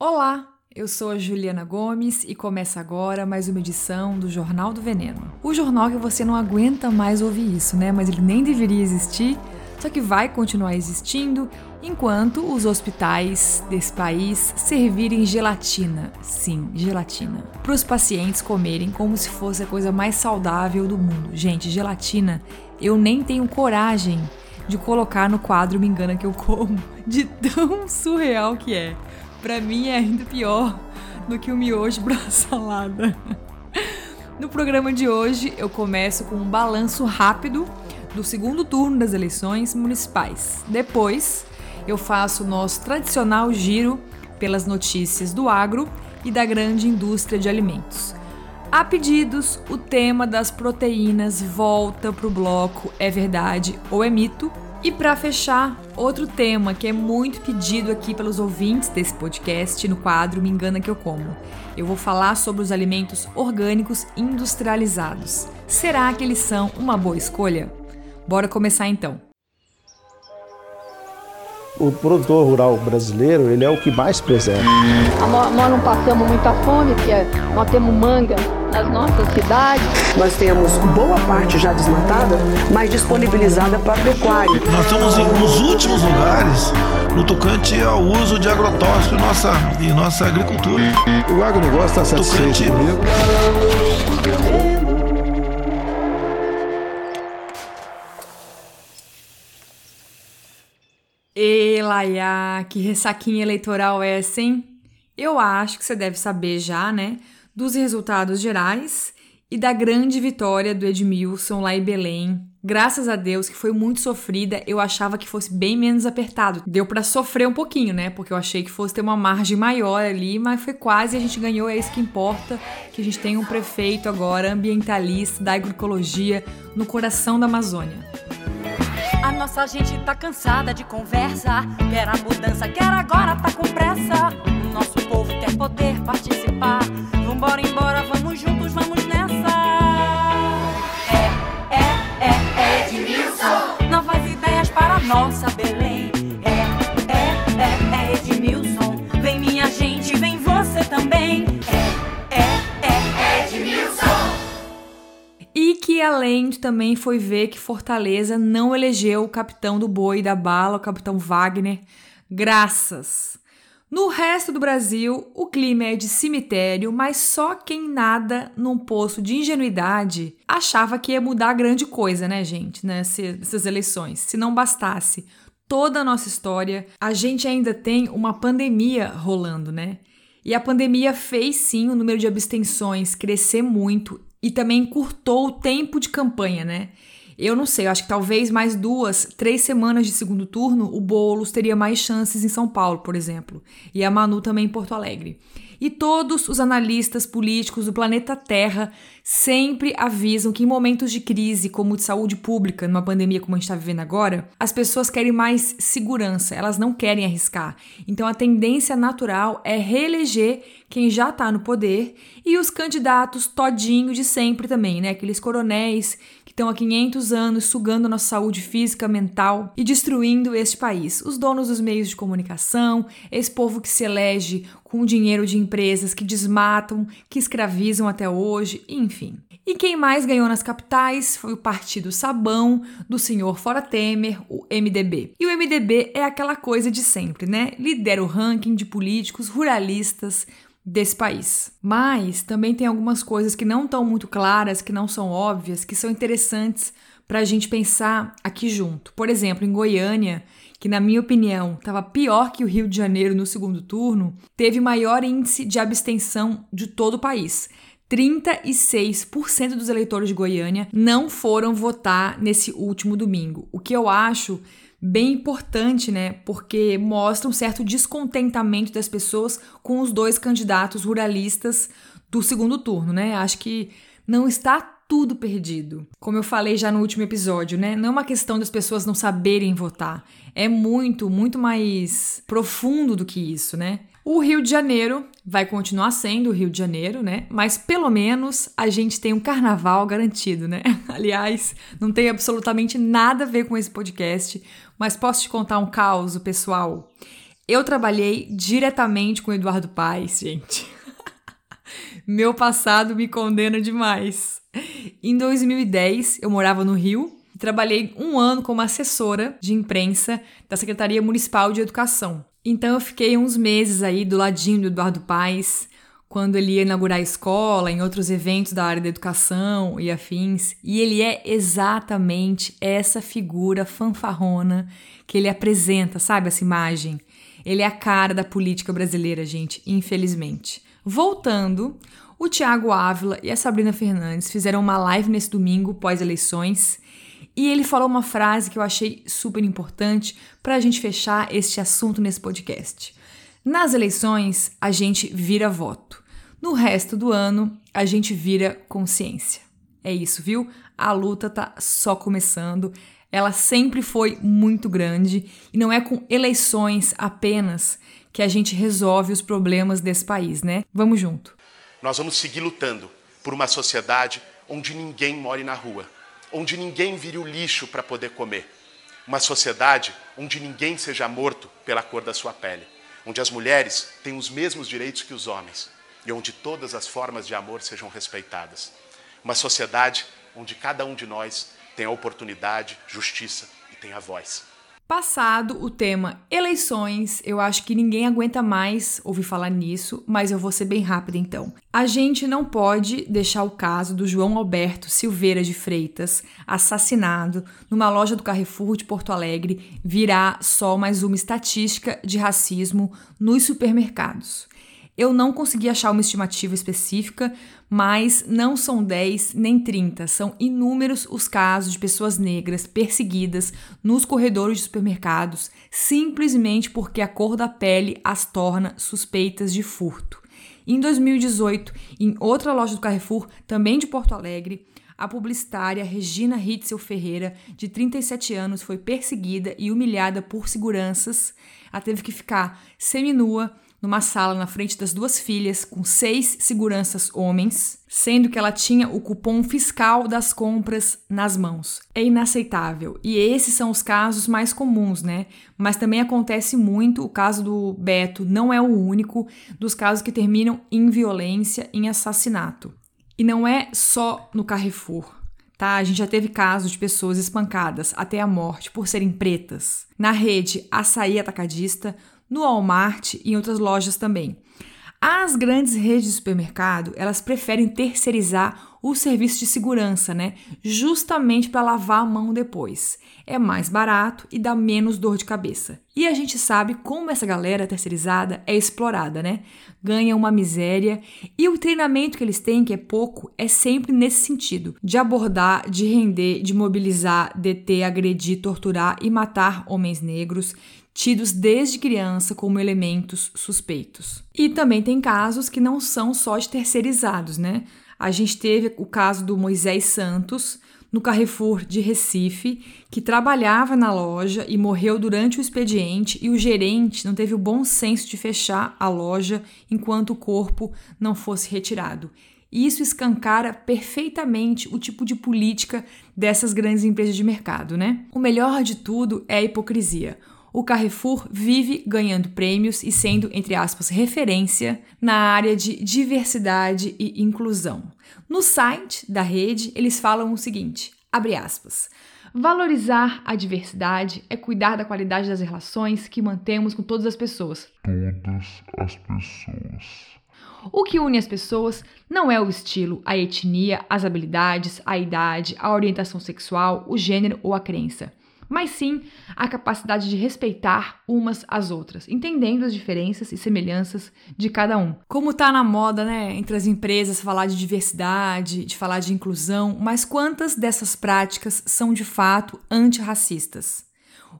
Olá, eu sou a Juliana Gomes e começa agora mais uma edição do Jornal do Veneno. O jornal que você não aguenta mais ouvir isso, né? Mas ele nem deveria existir, só que vai continuar existindo enquanto os hospitais desse país servirem gelatina, sim, gelatina, para os pacientes comerem como se fosse a coisa mais saudável do mundo. Gente, gelatina, eu nem tenho coragem de colocar no quadro Me Engana Que Eu Como, de tão surreal que é. Pra mim é ainda pior do que o miojo pra salada. No programa de hoje, eu começo com um balanço rápido do segundo turno das eleições municipais. Depois, eu faço o nosso tradicional giro pelas notícias do agro e da grande indústria de alimentos. A pedidos, o tema das proteínas volta para o bloco É Verdade ou É Mito, e para fechar, outro tema que é muito pedido aqui pelos ouvintes desse podcast no quadro Me Engana Que Eu Como. Eu vou falar sobre os alimentos orgânicos industrializados. Será que eles são uma boa escolha? Bora começar então. O produtor rural brasileiro, ele é o que mais preserva. Nós não passamos muita fome, porque nós temos manga nas nossas cidades. Nós temos boa parte já desmatada, mas disponibilizada para pecuária. Nós estamos nos últimos lugares no tocante ao uso de agrotóxico em nossa, em nossa agricultura. O agronegócio está satisfeito comigo. E Laia, que ressaquinha eleitoral é essa, hein? Eu acho que você deve saber já, né? Dos resultados gerais e da grande vitória do Edmilson lá em Belém. Graças a Deus que foi muito sofrida, eu achava que fosse bem menos apertado. Deu para sofrer um pouquinho, né? Porque eu achei que fosse ter uma margem maior ali, mas foi quase a gente ganhou, é isso que importa, que a gente tem um prefeito agora ambientalista da agroecologia no coração da Amazônia. Nossa gente tá cansada de conversa, quer a mudança, quer agora tá com pressa. O nosso povo quer poder participar. Vambora, embora, vamos juntos, vamos nessa. É, é, é, é Edmilson. Novas ideias para nossa Belém. Além também foi ver que Fortaleza não elegeu o capitão do boi da bala, o capitão Wagner, graças no resto do Brasil, o clima é de cemitério, mas só quem nada num poço de ingenuidade achava que ia mudar grande coisa, né, gente, nessas eleições. Se não bastasse toda a nossa história, a gente ainda tem uma pandemia rolando, né? E a pandemia fez sim o número de abstenções crescer muito e também encurtou o tempo de campanha, né? Eu não sei, eu acho que talvez mais duas, três semanas de segundo turno, o Boulos teria mais chances em São Paulo, por exemplo, e a Manu também em Porto Alegre. E todos os analistas políticos do planeta Terra sempre avisam que em momentos de crise, como de saúde pública, numa pandemia como a gente está vivendo agora, as pessoas querem mais segurança, elas não querem arriscar. Então a tendência natural é reeleger quem já está no poder e os candidatos todinho de sempre também, né? Aqueles coronéis estão há 500 anos sugando nossa saúde física, mental e destruindo este país. Os donos dos meios de comunicação, esse povo que se elege com o dinheiro de empresas que desmatam, que escravizam até hoje, enfim. E quem mais ganhou nas capitais foi o Partido Sabão do senhor Fora Temer, o MDB. E o MDB é aquela coisa de sempre, né? Lidera o ranking de políticos ruralistas desse país. Mas também tem algumas coisas que não estão muito claras, que não são óbvias, que são interessantes para a gente pensar aqui junto. Por exemplo, em Goiânia, que na minha opinião estava pior que o Rio de Janeiro no segundo turno, teve maior índice de abstenção de todo o país. 36% dos eleitores de Goiânia não foram votar nesse último domingo, o que eu acho bem importante, né? Porque mostra um certo descontentamento das pessoas com os dois candidatos ruralistas do segundo turno, né? Acho que não está tudo perdido. Como eu falei já no último episódio, né? Não é uma questão das pessoas não saberem votar. É muito, muito mais profundo do que isso, né? O Rio de Janeiro vai continuar sendo o Rio de Janeiro, né? Mas pelo menos a gente tem um carnaval garantido, né? Aliás, não tem absolutamente nada a ver com esse podcast, mas posso te contar um caos, pessoal? Eu trabalhei diretamente com o Eduardo Paes, gente. Meu passado me condena demais. Em 2010, eu morava no Rio e trabalhei um ano como assessora de imprensa da Secretaria Municipal de Educação. Então eu fiquei uns meses aí do ladinho do Eduardo Paes, quando ele ia inaugurar a escola, em outros eventos da área da educação e afins, e ele é exatamente essa figura fanfarrona que ele apresenta, sabe essa imagem? Ele é a cara da política brasileira, gente, infelizmente. Voltando, o Tiago Ávila e a Sabrina Fernandes fizeram uma live nesse domingo pós-eleições e ele falou uma frase que eu achei super importante para a gente fechar este assunto nesse podcast. Nas eleições, a gente vira voto. No resto do ano, a gente vira consciência. É isso, viu? A luta tá só começando. Ela sempre foi muito grande e não é com eleições apenas que a gente resolve os problemas desse país, né? Vamos junto. Nós vamos seguir lutando por uma sociedade onde ninguém more na rua onde ninguém vire o lixo para poder comer. Uma sociedade onde ninguém seja morto pela cor da sua pele. Onde as mulheres têm os mesmos direitos que os homens. E onde todas as formas de amor sejam respeitadas. Uma sociedade onde cada um de nós tenha oportunidade, justiça e tenha voz. Passado o tema eleições, eu acho que ninguém aguenta mais ouvir falar nisso, mas eu vou ser bem rápida então. A gente não pode deixar o caso do João Alberto Silveira de Freitas, assassinado numa loja do Carrefour de Porto Alegre, virar só mais uma estatística de racismo nos supermercados. Eu não consegui achar uma estimativa específica, mas não são 10 nem 30, são inúmeros os casos de pessoas negras perseguidas nos corredores de supermercados simplesmente porque a cor da pele as torna suspeitas de furto. Em 2018, em outra loja do Carrefour, também de Porto Alegre, a publicitária Regina Ritzel Ferreira, de 37 anos, foi perseguida e humilhada por seguranças. Ela teve que ficar seminua numa sala na frente das duas filhas, com seis seguranças homens, sendo que ela tinha o cupom fiscal das compras nas mãos. É inaceitável. E esses são os casos mais comuns, né? Mas também acontece muito, o caso do Beto não é o único, dos casos que terminam em violência, em assassinato. E não é só no Carrefour. Tá? A gente já teve casos de pessoas espancadas até a morte por serem pretas. Na rede Açaí Atacadista, no Walmart e em outras lojas também. As grandes redes de supermercado, elas preferem terceirizar o serviço de segurança, né? Justamente para lavar a mão depois. É mais barato e dá menos dor de cabeça. E a gente sabe como essa galera terceirizada é explorada, né? Ganha uma miséria e o treinamento que eles têm, que é pouco, é sempre nesse sentido: de abordar, de render, de mobilizar, deter, agredir, torturar e matar homens negros tidos desde criança como elementos suspeitos. E também tem casos que não são só de terceirizados, né? A gente teve o caso do Moisés Santos, no Carrefour de Recife, que trabalhava na loja e morreu durante o expediente, e o gerente não teve o bom senso de fechar a loja enquanto o corpo não fosse retirado. Isso escancara perfeitamente o tipo de política dessas grandes empresas de mercado, né? O melhor de tudo é a hipocrisia o Carrefour vive ganhando prêmios e sendo, entre aspas, referência na área de diversidade e inclusão. No site da rede, eles falam o seguinte: abre aspas. Valorizar a diversidade é cuidar da qualidade das relações que mantemos com todas as pessoas. Todas as pessoas. O que une as pessoas não é o estilo, a etnia, as habilidades, a idade, a orientação sexual, o gênero ou a crença mas sim a capacidade de respeitar umas às outras, entendendo as diferenças e semelhanças de cada um. Como tá na moda, né, entre as empresas falar de diversidade, de falar de inclusão, mas quantas dessas práticas são de fato antirracistas?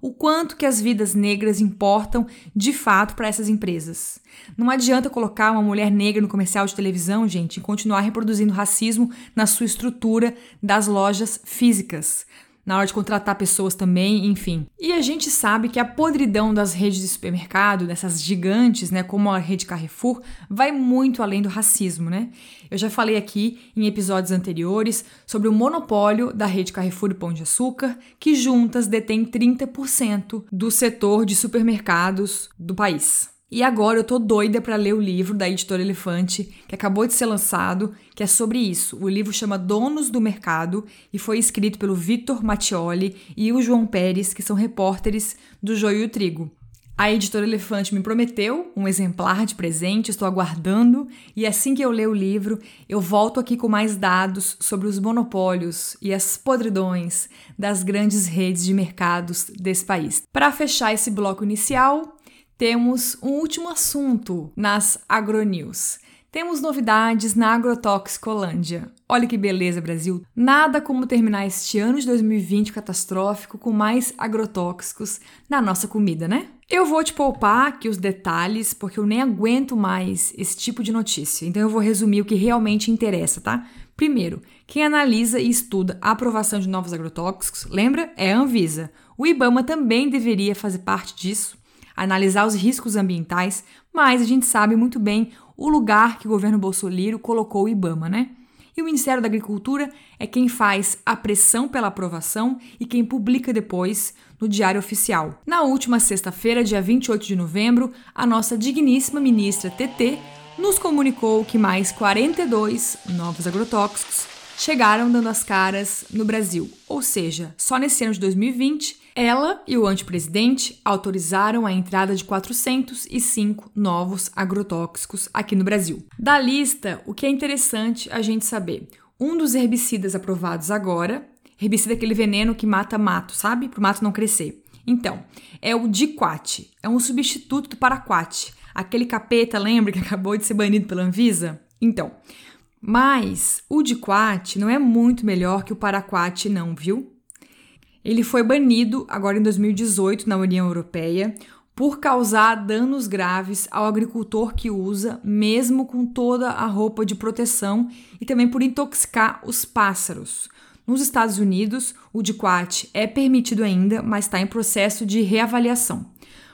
O quanto que as vidas negras importam de fato para essas empresas. Não adianta colocar uma mulher negra no comercial de televisão, gente, e continuar reproduzindo racismo na sua estrutura das lojas físicas. Na hora de contratar pessoas também, enfim. E a gente sabe que a podridão das redes de supermercado, dessas gigantes, né, como a rede Carrefour, vai muito além do racismo, né? Eu já falei aqui em episódios anteriores sobre o monopólio da rede Carrefour e Pão de Açúcar, que juntas detém 30% do setor de supermercados do país. E agora eu tô doida para ler o livro da editora Elefante, que acabou de ser lançado, que é sobre isso. O livro chama Donos do Mercado e foi escrito pelo Vitor Mattioli e o João Pérez, que são repórteres do Joio e o Trigo. A editora Elefante me prometeu um exemplar de presente, estou aguardando, e assim que eu ler o livro, eu volto aqui com mais dados sobre os monopólios e as podridões das grandes redes de mercados desse país. Para fechar esse bloco inicial, temos um último assunto nas Agronews. Temos novidades na Agrotoxicolândia. Olha que beleza, Brasil! Nada como terminar este ano de 2020 catastrófico com mais agrotóxicos na nossa comida, né? Eu vou te poupar aqui os detalhes, porque eu nem aguento mais esse tipo de notícia. Então eu vou resumir o que realmente interessa, tá? Primeiro, quem analisa e estuda a aprovação de novos agrotóxicos, lembra? É a Anvisa. O IBAMA também deveria fazer parte disso, analisar os riscos ambientais, mas a gente sabe muito bem o lugar que o governo Bolsonaro colocou o IBAMA, né? E o Ministério da Agricultura é quem faz a pressão pela aprovação e quem publica depois no Diário Oficial. Na última sexta-feira, dia 28 de novembro, a nossa digníssima ministra TT nos comunicou que mais 42 novos agrotóxicos chegaram dando as caras no Brasil. Ou seja, só nesse ano de 2020 ela e o antepresidente autorizaram a entrada de 405 novos agrotóxicos aqui no Brasil. Da lista, o que é interessante a gente saber: um dos herbicidas aprovados agora, herbicida é aquele veneno que mata mato, sabe? Para o mato não crescer. Então, é o diquat, é um substituto do paraquat, aquele capeta, lembra que acabou de ser banido pela Anvisa? Então, mas o diquat não é muito melhor que o paraquat não, viu? Ele foi banido agora em 2018 na União Europeia por causar danos graves ao agricultor que usa, mesmo com toda a roupa de proteção, e também por intoxicar os pássaros. Nos Estados Unidos, o diquat é permitido ainda, mas está em processo de reavaliação.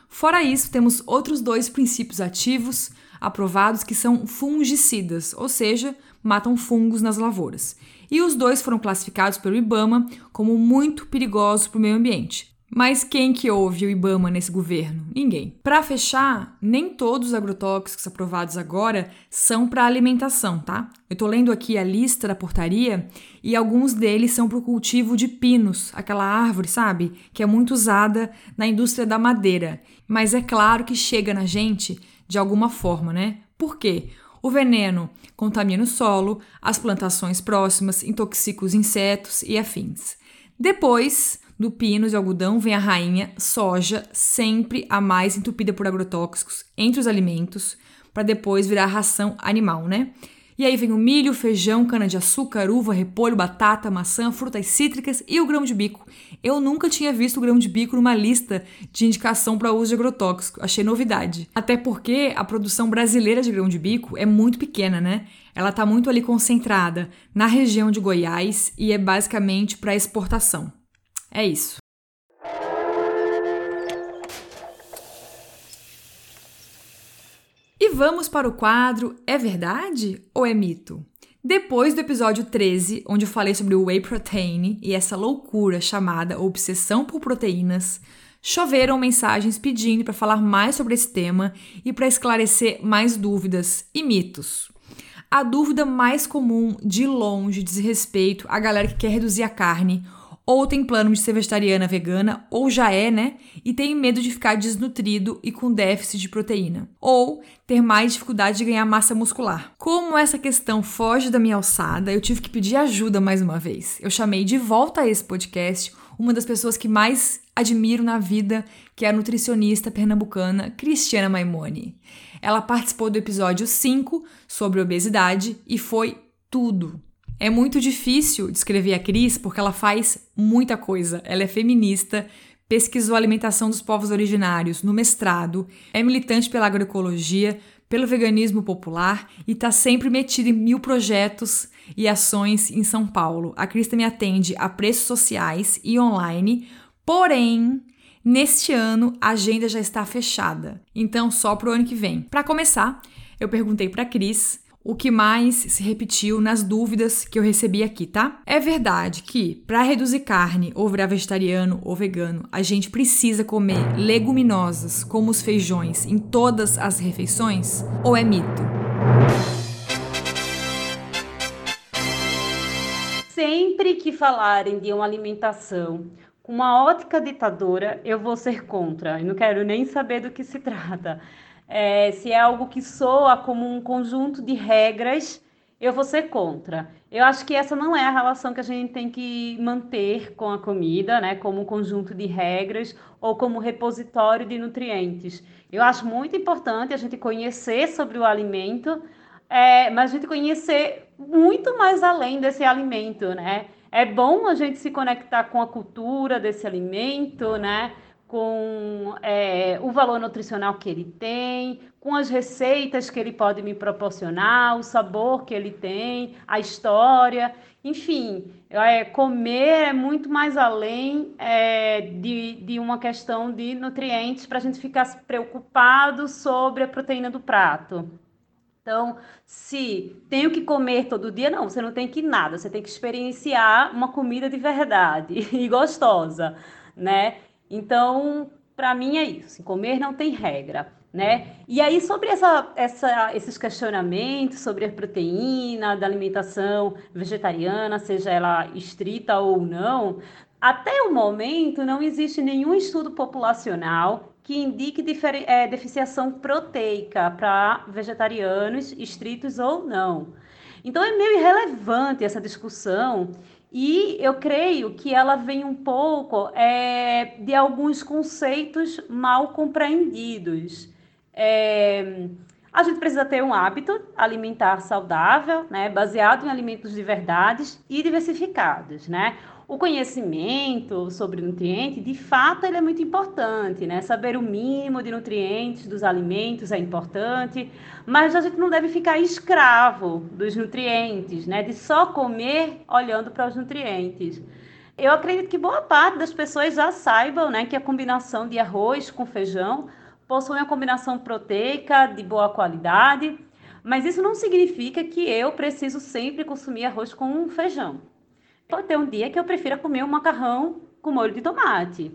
Fora isso, temos outros dois princípios ativos aprovados que são fungicidas, ou seja, matam fungos nas lavouras e os dois foram classificados pelo IBAMA como muito perigosos para o meio ambiente. Mas quem que ouve o IBAMA nesse governo? Ninguém. Para fechar, nem todos os agrotóxicos aprovados agora são para alimentação, tá? Eu tô lendo aqui a lista da portaria e alguns deles são para o cultivo de pinos, aquela árvore, sabe? Que é muito usada na indústria da madeira. Mas é claro que chega na gente de alguma forma, né? Por quê? O veneno contamina o solo, as plantações próximas, intoxica os insetos e afins. Depois do pino e algodão vem a rainha soja, sempre a mais entupida por agrotóxicos entre os alimentos, para depois virar ração animal, né? E aí vem o milho, feijão, cana-de-açúcar, uva, repolho, batata, maçã, frutas cítricas e o grão de bico. Eu nunca tinha visto o grão de bico numa lista de indicação para uso de agrotóxico. Achei novidade. Até porque a produção brasileira de grão de bico é muito pequena, né? Ela está muito ali concentrada na região de Goiás e é basicamente para exportação. É isso. E vamos para o quadro É Verdade ou é Mito? Depois do episódio 13, onde eu falei sobre o whey protein e essa loucura chamada obsessão por proteínas, choveram mensagens pedindo para falar mais sobre esse tema e para esclarecer mais dúvidas e mitos. A dúvida mais comum, de longe, diz respeito à galera que quer reduzir a carne ou tem plano de ser vegetariana, vegana, ou já é, né? E tem medo de ficar desnutrido e com déficit de proteína, ou ter mais dificuldade de ganhar massa muscular. Como essa questão foge da minha alçada, eu tive que pedir ajuda mais uma vez. Eu chamei de volta a esse podcast uma das pessoas que mais admiro na vida, que é a nutricionista pernambucana Cristiana Maimone. Ela participou do episódio 5 sobre obesidade e foi tudo. É muito difícil descrever a Cris porque ela faz muita coisa. Ela é feminista, pesquisou a alimentação dos povos originários no mestrado, é militante pela agroecologia, pelo veganismo popular e está sempre metida em mil projetos e ações em São Paulo. A Cris me atende a preços sociais e online, porém, neste ano a agenda já está fechada, então só para o ano que vem. Para começar, eu perguntei para Cris o que mais se repetiu nas dúvidas que eu recebi aqui, tá? É verdade que para reduzir carne ou virar vegetariano ou vegano, a gente precisa comer leguminosas como os feijões em todas as refeições? Ou é mito? Sempre que falarem de uma alimentação com uma ótica ditadora, eu vou ser contra. Eu não quero nem saber do que se trata é, se é algo que soa como um conjunto de regras, eu vou ser contra. Eu acho que essa não é a relação que a gente tem que manter com a comida, né, como um conjunto de regras ou como repositório de nutrientes. Eu acho muito importante a gente conhecer sobre o alimento, é, mas a gente conhecer muito mais além desse alimento, né? É bom a gente se conectar com a cultura desse alimento, né? Com é, o valor nutricional que ele tem, com as receitas que ele pode me proporcionar, o sabor que ele tem, a história, enfim, é, comer é muito mais além é, de, de uma questão de nutrientes para a gente ficar preocupado sobre a proteína do prato. Então, se tenho que comer todo dia, não, você não tem que nada, você tem que experienciar uma comida de verdade e gostosa, né? Então, para mim é isso. Comer não tem regra, né? E aí sobre essa, essa, esses questionamentos sobre a proteína da alimentação vegetariana, seja ela estrita ou não, até o momento não existe nenhum estudo populacional que indique é, deficiação proteica para vegetarianos estritos ou não. Então é meio irrelevante essa discussão e eu creio que ela vem um pouco é, de alguns conceitos mal compreendidos. É, a gente precisa ter um hábito alimentar saudável, né, baseado em alimentos de verdades e diversificados, né? O conhecimento sobre nutriente, de fato, ele é muito importante, né? Saber o mínimo de nutrientes dos alimentos é importante, mas a gente não deve ficar escravo dos nutrientes, né? De só comer olhando para os nutrientes. Eu acredito que boa parte das pessoas já saibam, né, que a combinação de arroz com feijão possui uma combinação proteica de boa qualidade, mas isso não significa que eu preciso sempre consumir arroz com feijão. Pode ter um dia que eu prefira comer um macarrão com molho de tomate.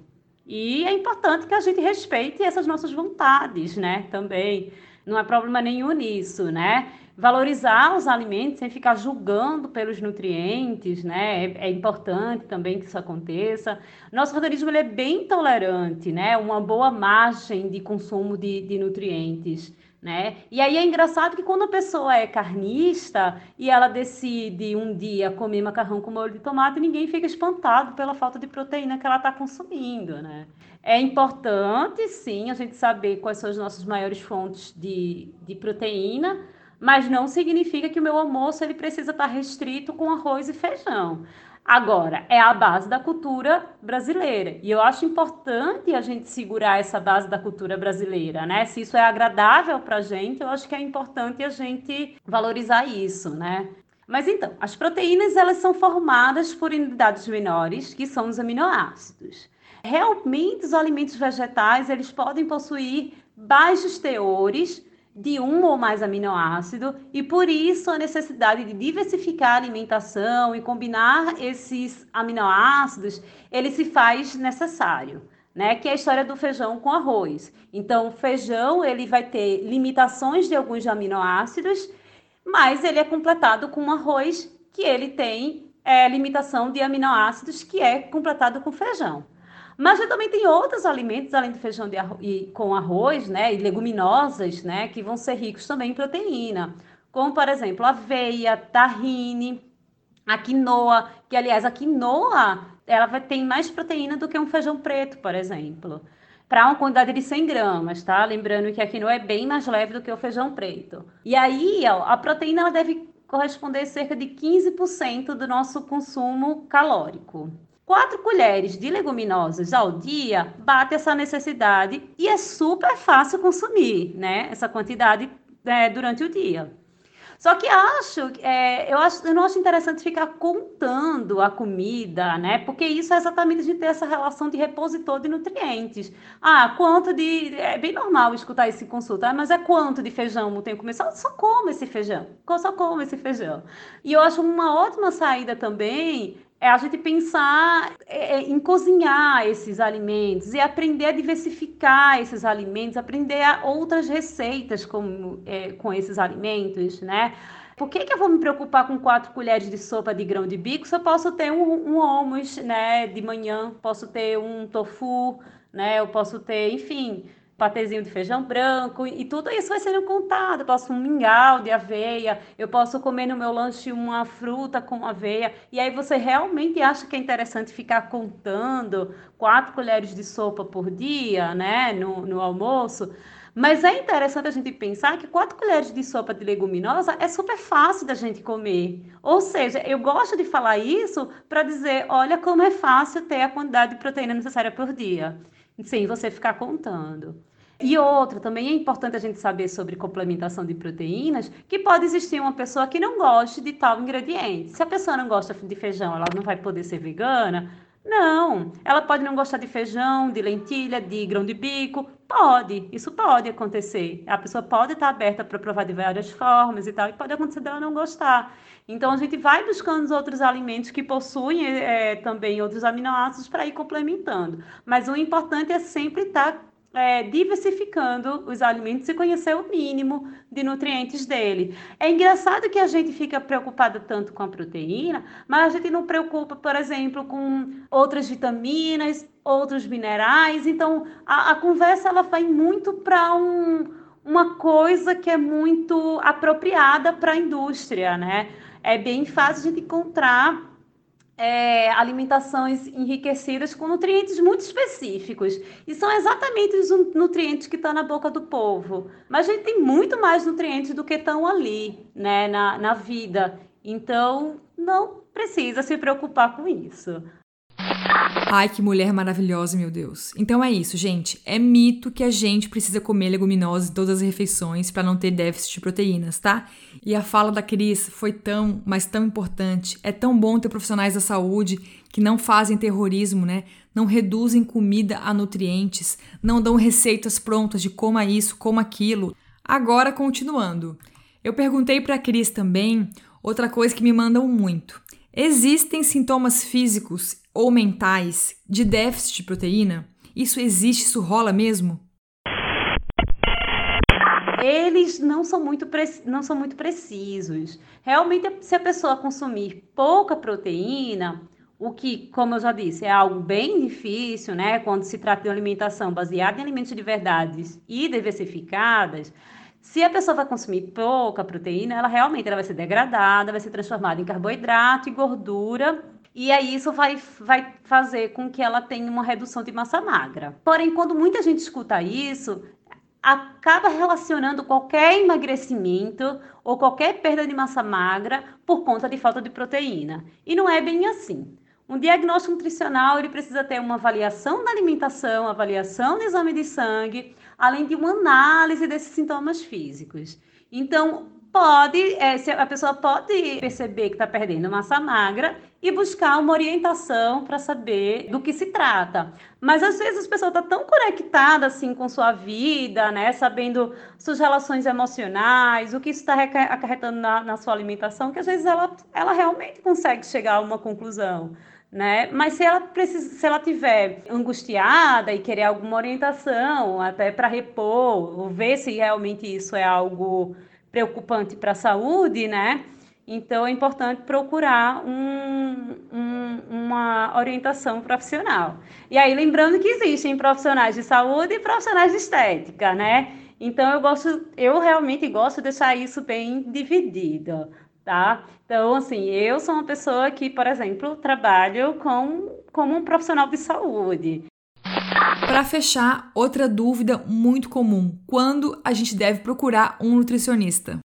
E é importante que a gente respeite essas nossas vontades, né? Também. Não há problema nenhum nisso, né? Valorizar os alimentos sem ficar julgando pelos nutrientes, né? É, é importante também que isso aconteça. Nosso organismo é bem tolerante, né? Uma boa margem de consumo de, de nutrientes né? E aí é engraçado que quando a pessoa é carnista e ela decide um dia comer macarrão com molho de tomate, ninguém fica espantado pela falta de proteína que ela está consumindo, né? É importante, sim, a gente saber quais são as nossas maiores fontes de, de proteína, mas não significa que o meu almoço ele precisa estar restrito com arroz e feijão. Agora, é a base da cultura brasileira. E eu acho importante a gente segurar essa base da cultura brasileira, né? Se isso é agradável para a gente, eu acho que é importante a gente valorizar isso, né? Mas então, as proteínas elas são formadas por unidades menores, que são os aminoácidos. Realmente, os alimentos vegetais eles podem possuir baixos teores de um ou mais aminoácido e por isso a necessidade de diversificar a alimentação e combinar esses aminoácidos, ele se faz necessário. Né, que é a história do feijão com arroz. Então, o feijão ele vai ter limitações de alguns aminoácidos, mas ele é completado com arroz que ele tem é, limitação de aminoácidos que é completado com feijão. Mas também tem outros alimentos, além do feijão arro e, com arroz, né, e leguminosas, né, que vão ser ricos também em proteína, como, por exemplo, aveia, tahine, a quinoa, que, aliás, a quinoa, ela vai ter mais proteína do que um feijão preto, por exemplo, para uma quantidade de 100 gramas, tá? Lembrando que a quinoa é bem mais leve do que o feijão preto. E aí, ó, a proteína, ela deve corresponder cerca de 15% do nosso consumo calórico. Quatro colheres de leguminosas ao dia bate essa necessidade e é super fácil consumir, né? Essa quantidade é, durante o dia. Só que acho, é, eu acho, eu não acho interessante ficar contando a comida, né? Porque isso é exatamente a gente ter essa relação de repositor de nutrientes. Ah, quanto de. É bem normal escutar esse consulta, ah, mas é quanto de feijão eu tenho que comer? Só, só como esse feijão. Só como esse feijão. E eu acho uma ótima saída também é a gente pensar é, é, em cozinhar esses alimentos e aprender a diversificar esses alimentos, aprender outras receitas com, é, com esses alimentos, né? Por que, que eu vou me preocupar com quatro colheres de sopa de grão de bico se eu posso ter um, um né, de manhã, posso ter um tofu, né, eu posso ter, enfim, patezinho de feijão branco, e tudo isso vai sendo contado. Eu posso um mingau de aveia, eu posso comer no meu lanche uma fruta com aveia, e aí você realmente acha que é interessante ficar contando quatro colheres de sopa por dia, né, no, no almoço. Mas é interessante a gente pensar que quatro colheres de sopa de leguminosa é super fácil da gente comer. Ou seja, eu gosto de falar isso para dizer, olha como é fácil ter a quantidade de proteína necessária por dia, sem você ficar contando. E outra, também é importante a gente saber sobre complementação de proteínas, que pode existir uma pessoa que não goste de tal ingrediente. Se a pessoa não gosta de feijão, ela não vai poder ser vegana? Não, ela pode não gostar de feijão, de lentilha, de grão de bico. Pode, isso pode acontecer. A pessoa pode estar aberta para provar de várias formas e tal, e pode acontecer dela não gostar. Então a gente vai buscando os outros alimentos que possuem é, também outros aminoácidos para ir complementando. Mas o importante é sempre estar é, diversificando os alimentos e conhecer o mínimo de nutrientes dele. É engraçado que a gente fica preocupado tanto com a proteína, mas a gente não preocupa, por exemplo, com outras vitaminas, outros minerais. Então, a, a conversa ela vai muito para um, uma coisa que é muito apropriada para a indústria, né? É bem fácil a gente encontrar é, alimentações enriquecidas com nutrientes muito específicos. E são exatamente os nutrientes que estão na boca do povo. Mas a gente tem muito mais nutrientes do que estão ali, né, na, na vida. Então, não precisa se preocupar com isso. Ai, que mulher maravilhosa, meu Deus. Então é isso, gente. É mito que a gente precisa comer leguminosas em todas as refeições para não ter déficit de proteínas, tá? E a fala da Cris foi tão, mas tão importante. É tão bom ter profissionais da saúde que não fazem terrorismo, né? Não reduzem comida a nutrientes, não dão receitas prontas de coma isso, coma aquilo. Agora, continuando. Eu perguntei para a Cris também outra coisa que me mandam muito. Existem sintomas físicos ou mentais de déficit de proteína? Isso existe, isso rola mesmo? Eles não são muito, não são muito precisos. Realmente, se a pessoa consumir pouca proteína, o que, como eu já disse, é algo bem difícil, né? Quando se trata de alimentação baseada em alimentos de verdade e diversificadas, se a pessoa vai consumir pouca proteína, ela realmente ela vai ser degradada, vai ser transformada em carboidrato e gordura e aí isso vai, vai fazer com que ela tenha uma redução de massa magra. Porém, quando muita gente escuta isso, acaba relacionando qualquer emagrecimento ou qualquer perda de massa magra por conta de falta de proteína. E não é bem assim. Um diagnóstico nutricional ele precisa ter uma avaliação da alimentação, avaliação do exame de sangue, além de uma análise desses sintomas físicos. Então, pode, é, a pessoa pode perceber que está perdendo massa magra e buscar uma orientação para saber do que se trata. Mas às vezes a pessoa está tão conectada assim com sua vida, né, sabendo suas relações emocionais, o que isso está acarretando na, na, sua alimentação, que às vezes ela, ela realmente consegue chegar a uma conclusão. Né? Mas se ela precisa, se ela tiver angustiada e querer alguma orientação, até para repor, ou ver se realmente isso é algo preocupante para a saúde, né? Então é importante procurar um, um, uma orientação profissional. E aí, lembrando que existem profissionais de saúde e profissionais de estética, né? Então eu gosto, eu realmente gosto de deixar isso bem dividido, tá? Então, assim, eu sou uma pessoa que, por exemplo, trabalho com, como um profissional de saúde. Para fechar, outra dúvida muito comum: quando a gente deve procurar um nutricionista?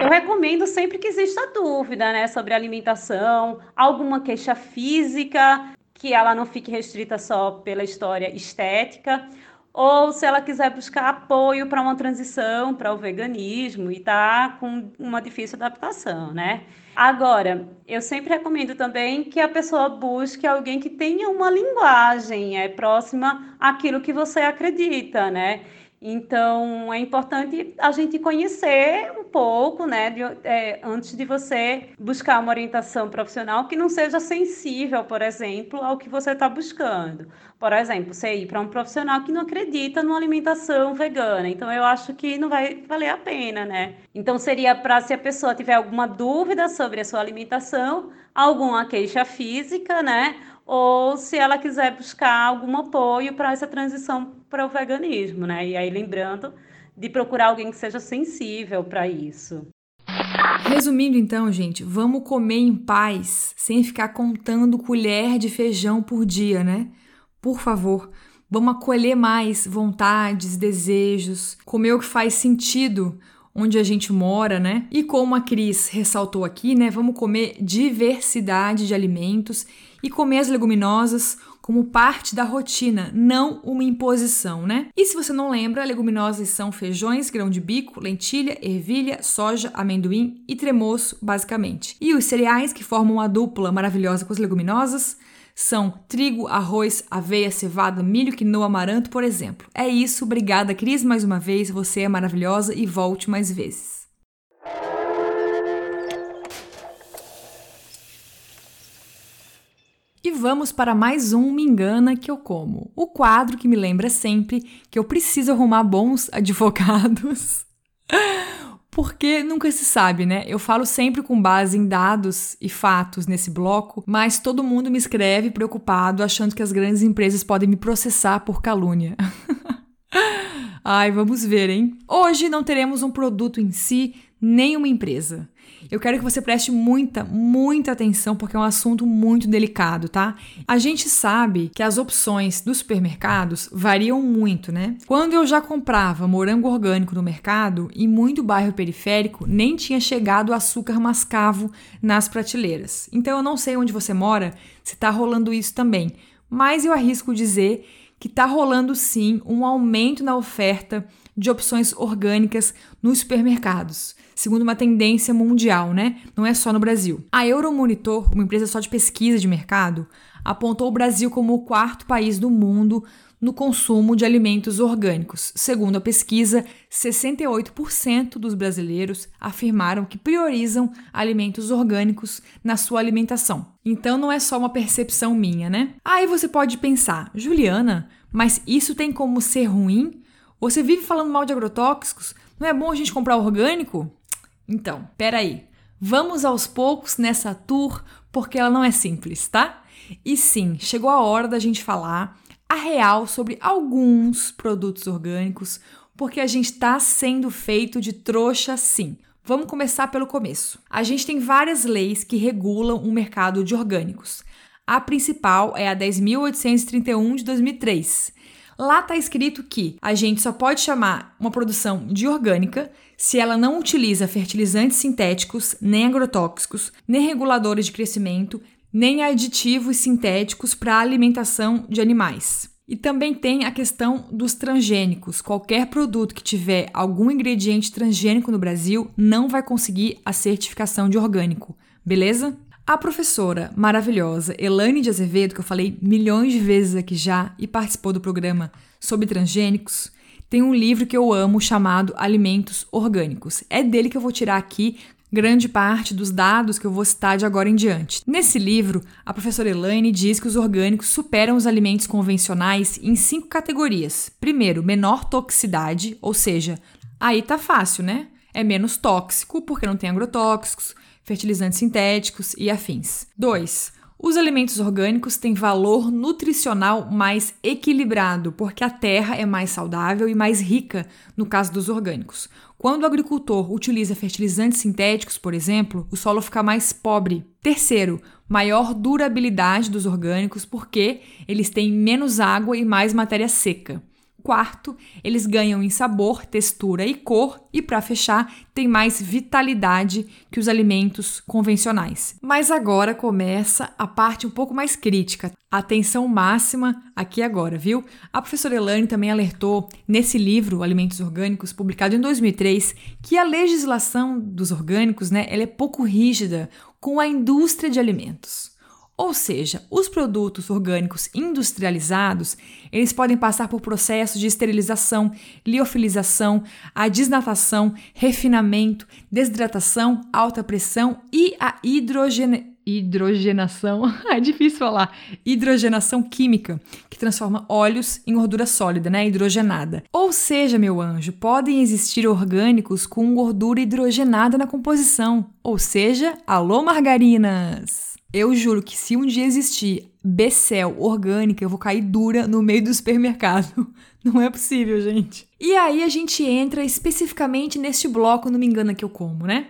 Eu recomendo sempre que exista dúvida, né, sobre alimentação, alguma queixa física, que ela não fique restrita só pela história estética, ou se ela quiser buscar apoio para uma transição para o veganismo e está com uma difícil adaptação, né? Agora, eu sempre recomendo também que a pessoa busque alguém que tenha uma linguagem é, próxima àquilo que você acredita, né? Então, é importante a gente conhecer um pouco, né, de, é, antes de você buscar uma orientação profissional que não seja sensível, por exemplo, ao que você está buscando. Por exemplo, você ir para um profissional que não acredita numa alimentação vegana. Então, eu acho que não vai valer a pena, né? Então, seria para se a pessoa tiver alguma dúvida sobre a sua alimentação, alguma queixa física, né? Ou se ela quiser buscar algum apoio para essa transição para o veganismo, né? E aí lembrando de procurar alguém que seja sensível para isso. Resumindo então, gente, vamos comer em paz, sem ficar contando colher de feijão por dia, né? Por favor, vamos acolher mais vontades, desejos, comer o que faz sentido onde a gente mora, né? E como a Cris ressaltou aqui, né, vamos comer diversidade de alimentos e comer as leguminosas como parte da rotina, não uma imposição, né? E se você não lembra, leguminosas são feijões, grão de bico, lentilha, ervilha, soja, amendoim e tremoço, basicamente. E os cereais que formam a dupla maravilhosa com as leguminosas são trigo, arroz, aveia, cevada, milho, quinoa, amaranto, por exemplo. É isso, obrigada, Cris, mais uma vez. Você é maravilhosa e volte mais vezes. E vamos para mais um Me Engana Que Eu Como, o quadro que me lembra sempre que eu preciso arrumar bons advogados. Porque nunca se sabe, né? Eu falo sempre com base em dados e fatos nesse bloco, mas todo mundo me escreve preocupado, achando que as grandes empresas podem me processar por calúnia. Ai, vamos ver, hein? Hoje não teremos um produto em si, nem uma empresa. Eu quero que você preste muita, muita atenção porque é um assunto muito delicado, tá? A gente sabe que as opções dos supermercados variam muito, né? Quando eu já comprava morango orgânico no mercado, em muito bairro periférico, nem tinha chegado açúcar mascavo nas prateleiras. Então eu não sei onde você mora, se tá rolando isso também, mas eu arrisco dizer que tá rolando sim um aumento na oferta de opções orgânicas nos supermercados segundo uma tendência mundial, né? Não é só no Brasil. A Euromonitor, uma empresa só de pesquisa de mercado, apontou o Brasil como o quarto país do mundo no consumo de alimentos orgânicos. Segundo a pesquisa, 68% dos brasileiros afirmaram que priorizam alimentos orgânicos na sua alimentação. Então não é só uma percepção minha, né? Aí você pode pensar, Juliana, mas isso tem como ser ruim? Você vive falando mal de agrotóxicos? Não é bom a gente comprar orgânico? Então, peraí. Vamos aos poucos nessa tour, porque ela não é simples, tá? E sim, chegou a hora da gente falar a real sobre alguns produtos orgânicos, porque a gente está sendo feito de trouxa sim. Vamos começar pelo começo. A gente tem várias leis que regulam o mercado de orgânicos. A principal é a 10.831 de 2003. Lá está escrito que a gente só pode chamar uma produção de orgânica se ela não utiliza fertilizantes sintéticos, nem agrotóxicos, nem reguladores de crescimento, nem aditivos sintéticos para alimentação de animais. E também tem a questão dos transgênicos. Qualquer produto que tiver algum ingrediente transgênico no Brasil não vai conseguir a certificação de orgânico, beleza? A professora maravilhosa Elaine de Azevedo, que eu falei milhões de vezes aqui já e participou do programa sobre transgênicos, tem um livro que eu amo chamado Alimentos Orgânicos. É dele que eu vou tirar aqui grande parte dos dados que eu vou citar de agora em diante. Nesse livro, a professora Elaine diz que os orgânicos superam os alimentos convencionais em cinco categorias. Primeiro, menor toxicidade, ou seja, aí tá fácil, né? É menos tóxico porque não tem agrotóxicos, fertilizantes sintéticos e afins. 2. Os alimentos orgânicos têm valor nutricional mais equilibrado, porque a terra é mais saudável e mais rica no caso dos orgânicos. Quando o agricultor utiliza fertilizantes sintéticos, por exemplo, o solo fica mais pobre. Terceiro, maior durabilidade dos orgânicos, porque eles têm menos água e mais matéria seca. Quarto, eles ganham em sabor, textura e cor, e para fechar, tem mais vitalidade que os alimentos convencionais. Mas agora começa a parte um pouco mais crítica. Atenção máxima aqui agora, viu? A professora Elane também alertou nesse livro, Alimentos Orgânicos, publicado em 2003, que a legislação dos orgânicos, né, ela é pouco rígida com a indústria de alimentos. Ou seja, os produtos orgânicos industrializados, eles podem passar por processos de esterilização, liofilização, a desnatação, refinamento, desidratação, alta pressão e a hidrogenação, é difícil falar, hidrogenação química, que transforma óleos em gordura sólida, né, hidrogenada. Ou seja, meu anjo, podem existir orgânicos com gordura hidrogenada na composição, ou seja, alô margarinas. Eu juro que se um dia existir Becel orgânica, eu vou cair dura no meio do supermercado. Não é possível, gente. E aí a gente entra especificamente neste bloco, não me engana que eu como, né?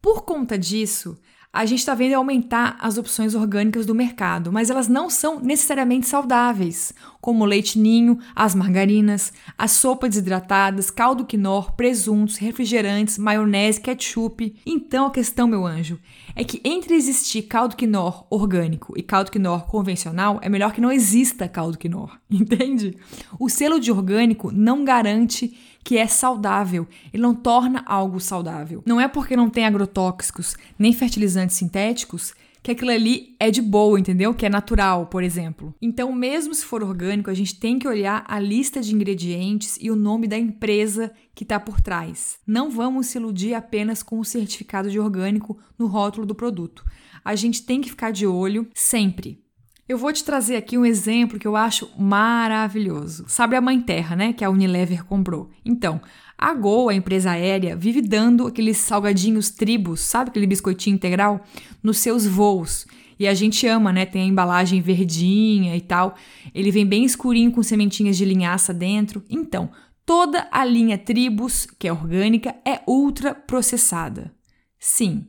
Por conta disso, a gente está vendo aumentar as opções orgânicas do mercado, mas elas não são necessariamente saudáveis, como o leite ninho, as margarinas, as sopas desidratadas, caldo quinor, presuntos, refrigerantes, maionese, ketchup. Então a questão, meu anjo, é que entre existir caldo quinor orgânico e caldo quinor convencional, é melhor que não exista caldo quinor, entende? O selo de orgânico não garante que é saudável, ele não torna algo saudável. Não é porque não tem agrotóxicos nem fertilizantes sintéticos que aquilo ali é de boa, entendeu? Que é natural, por exemplo. Então, mesmo se for orgânico, a gente tem que olhar a lista de ingredientes e o nome da empresa que está por trás. Não vamos se iludir apenas com o certificado de orgânico no rótulo do produto. A gente tem que ficar de olho sempre. Eu vou te trazer aqui um exemplo que eu acho maravilhoso. Sabe a Mãe Terra, né? Que a Unilever comprou. Então, a Gol, a empresa aérea, vive dando aqueles salgadinhos tribos, sabe aquele biscoitinho integral? Nos seus voos. E a gente ama, né? Tem a embalagem verdinha e tal. Ele vem bem escurinho com sementinhas de linhaça dentro. Então, toda a linha Tribus, que é orgânica, é ultra processada. Sim,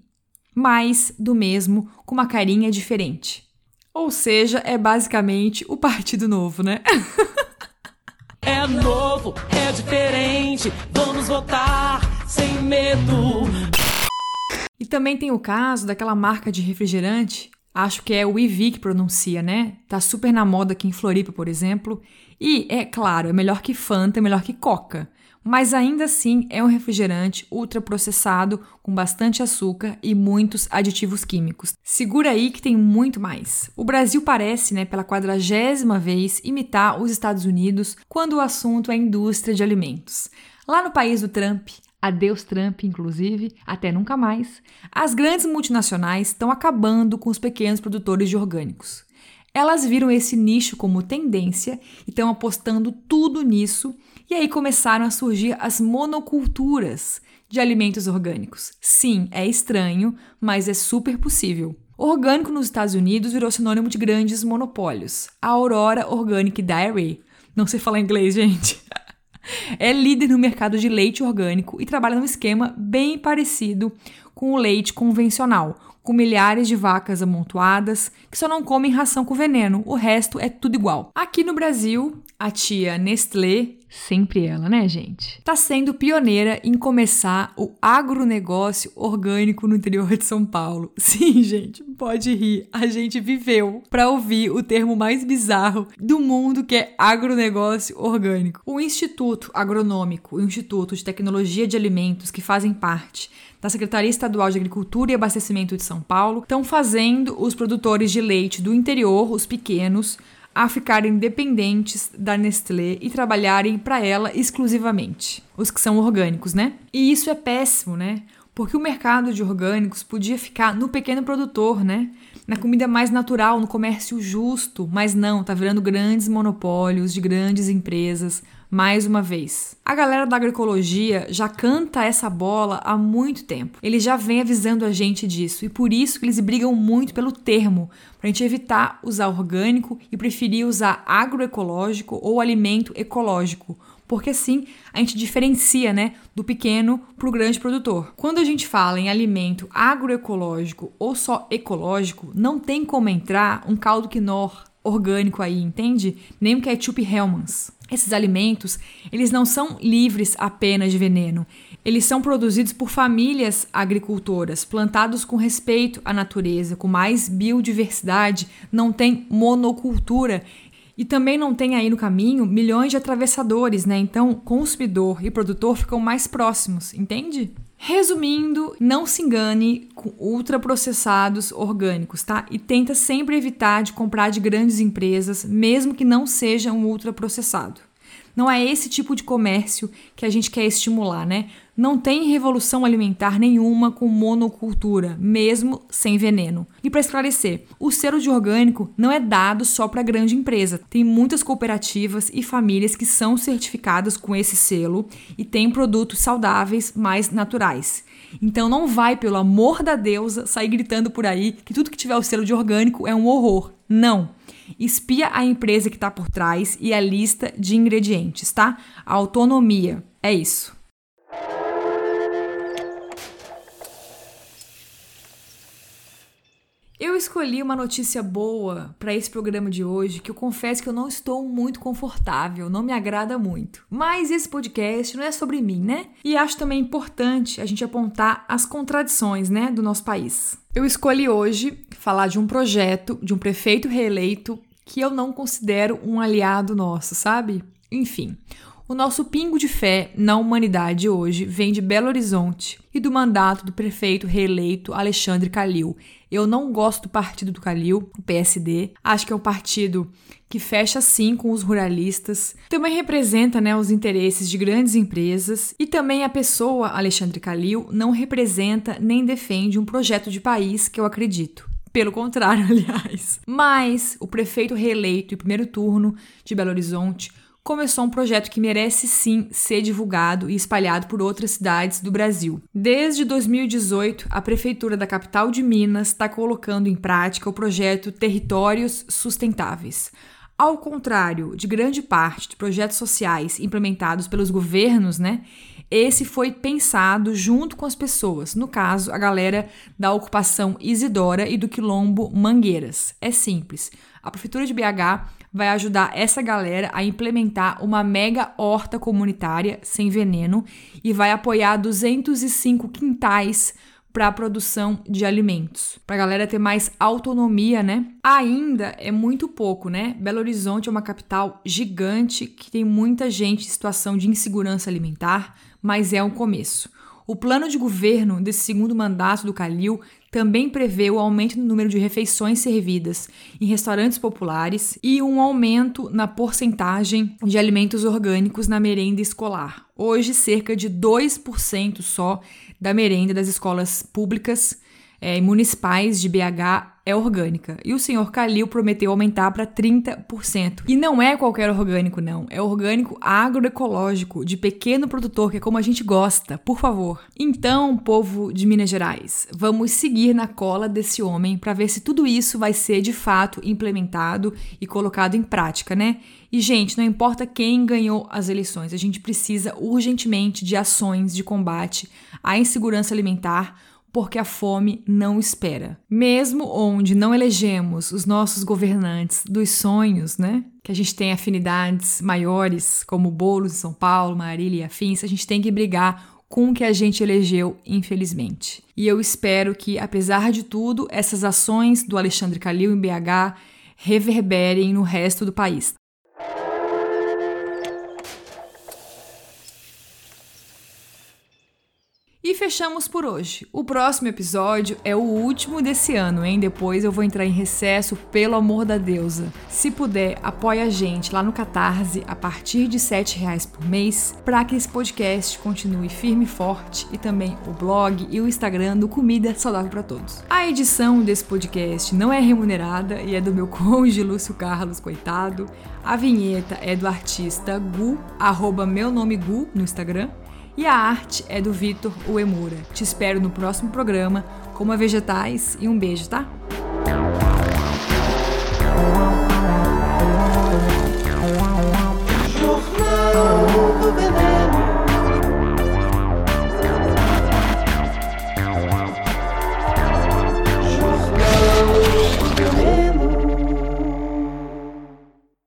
mais do mesmo com uma carinha diferente. Ou seja, é basicamente o Partido Novo, né? é novo, é diferente, vamos votar sem medo. E também tem o caso daquela marca de refrigerante, acho que é o IV que pronuncia, né? Tá super na moda aqui em Floripa, por exemplo. E, é claro, é melhor que Fanta, é melhor que Coca mas ainda assim é um refrigerante ultraprocessado com bastante açúcar e muitos aditivos químicos. Segura aí que tem muito mais. O Brasil parece, né, pela quadragésima vez, imitar os Estados Unidos quando o assunto é indústria de alimentos. Lá no país do Trump, adeus Trump, inclusive, até nunca mais, as grandes multinacionais estão acabando com os pequenos produtores de orgânicos. Elas viram esse nicho como tendência e estão apostando tudo nisso e aí começaram a surgir as monoculturas de alimentos orgânicos. Sim, é estranho, mas é super possível. Orgânico nos Estados Unidos virou sinônimo de grandes monopólios. A Aurora Organic Dairy, não sei falar inglês, gente, é líder no mercado de leite orgânico e trabalha num esquema bem parecido com o leite convencional, com milhares de vacas amontoadas que só não comem ração com veneno, o resto é tudo igual. Aqui no Brasil, a tia Nestlé sempre ela, né, gente? Tá sendo pioneira em começar o agronegócio orgânico no interior de São Paulo. Sim, gente, pode rir. A gente viveu para ouvir o termo mais bizarro do mundo que é agronegócio orgânico. O Instituto Agronômico o Instituto de Tecnologia de Alimentos que fazem parte da Secretaria Estadual de Agricultura e Abastecimento de São Paulo estão fazendo os produtores de leite do interior, os pequenos, a ficarem dependentes da Nestlé e trabalharem para ela exclusivamente, os que são orgânicos, né? E isso é péssimo, né? Porque o mercado de orgânicos podia ficar no pequeno produtor, né? Na comida mais natural, no comércio justo, mas não, tá virando grandes monopólios de grandes empresas, mais uma vez. A galera da agroecologia já canta essa bola há muito tempo. Eles já vêm avisando a gente disso e por isso que eles brigam muito pelo termo, para a gente evitar usar orgânico e preferir usar agroecológico ou alimento ecológico, porque assim a gente diferencia, né, do pequeno para o grande produtor. Quando a gente fala em alimento agroecológico ou só ecológico, não tem como entrar um caldo quinor orgânico aí, entende? Nem um ketchup Hellmann's. Esses alimentos, eles não são livres apenas de veneno. Eles são produzidos por famílias agricultoras, plantados com respeito à natureza, com mais biodiversidade, não tem monocultura e também não tem aí no caminho milhões de atravessadores, né? Então, consumidor e produtor ficam mais próximos, entende? Resumindo, não se engane com ultraprocessados orgânicos, tá? E tenta sempre evitar de comprar de grandes empresas, mesmo que não seja um ultraprocessado. Não é esse tipo de comércio que a gente quer estimular, né? Não tem revolução alimentar nenhuma com monocultura, mesmo sem veneno. E para esclarecer, o selo de orgânico não é dado só para grande empresa. Tem muitas cooperativas e famílias que são certificadas com esse selo e têm produtos saudáveis mais naturais. Então não vai, pelo amor da deusa, sair gritando por aí que tudo que tiver o selo de orgânico é um horror. Não. Espia a empresa que está por trás e a lista de ingredientes, tá? A autonomia. É isso. Eu escolhi uma notícia boa para esse programa de hoje que eu confesso que eu não estou muito confortável, não me agrada muito. Mas esse podcast não é sobre mim, né? E acho também importante a gente apontar as contradições, né, do nosso país. Eu escolhi hoje falar de um projeto de um prefeito reeleito que eu não considero um aliado nosso, sabe? Enfim, o nosso pingo de fé na humanidade hoje vem de Belo Horizonte e do mandato do prefeito reeleito Alexandre Calil. Eu não gosto do partido do Calil, o PSD. Acho que é um partido que fecha sim com os ruralistas. Também representa né, os interesses de grandes empresas. E também a pessoa, Alexandre Calil, não representa nem defende um projeto de país que eu acredito. Pelo contrário, aliás. Mas o prefeito reeleito em primeiro turno de Belo Horizonte começou um projeto que merece sim ser divulgado e espalhado por outras cidades do Brasil. Desde 2018, a Prefeitura da capital de Minas está colocando em prática o projeto Territórios Sustentáveis. Ao contrário de grande parte de projetos sociais implementados pelos governos, né? Esse foi pensado junto com as pessoas, no caso, a galera da ocupação Isidora e do quilombo Mangueiras. É simples. A prefeitura de BH vai ajudar essa galera a implementar uma mega horta comunitária sem veneno e vai apoiar 205 quintais para a produção de alimentos, para a galera ter mais autonomia, né? Ainda é muito pouco, né? Belo Horizonte é uma capital gigante que tem muita gente em situação de insegurança alimentar, mas é um começo. O plano de governo desse segundo mandato do Calil também prevê o aumento no número de refeições servidas em restaurantes populares e um aumento na porcentagem de alimentos orgânicos na merenda escolar. Hoje, cerca de 2% só da merenda das escolas públicas é, municipais de BH é orgânica. E o senhor Calil prometeu aumentar para 30%. E não é qualquer orgânico, não. É orgânico agroecológico, de pequeno produtor, que é como a gente gosta, por favor. Então, povo de Minas Gerais, vamos seguir na cola desse homem para ver se tudo isso vai ser de fato implementado e colocado em prática, né? E, gente, não importa quem ganhou as eleições, a gente precisa urgentemente de ações de combate à insegurança alimentar porque a fome não espera. Mesmo onde não elegemos os nossos governantes dos sonhos, né? Que a gente tem afinidades maiores, como Boulos em São Paulo, Marília e afins, a gente tem que brigar com o que a gente elegeu, infelizmente. E eu espero que, apesar de tudo, essas ações do Alexandre Calil em BH reverberem no resto do país. E fechamos por hoje. O próximo episódio é o último desse ano, hein? Depois eu vou entrar em recesso, pelo amor da deusa. Se puder, apoie a gente lá no Catarse a partir de R$ reais por mês para que esse podcast continue firme e forte e também o blog e o Instagram do Comida Saudável para Todos. A edição desse podcast não é remunerada e é do meu cônjuge Lúcio Carlos, coitado. A vinheta é do artista Gu, arroba meu nome Gu no Instagram. E a arte é do Vitor Uemura. Te espero no próximo programa. Coma vegetais e um beijo, tá?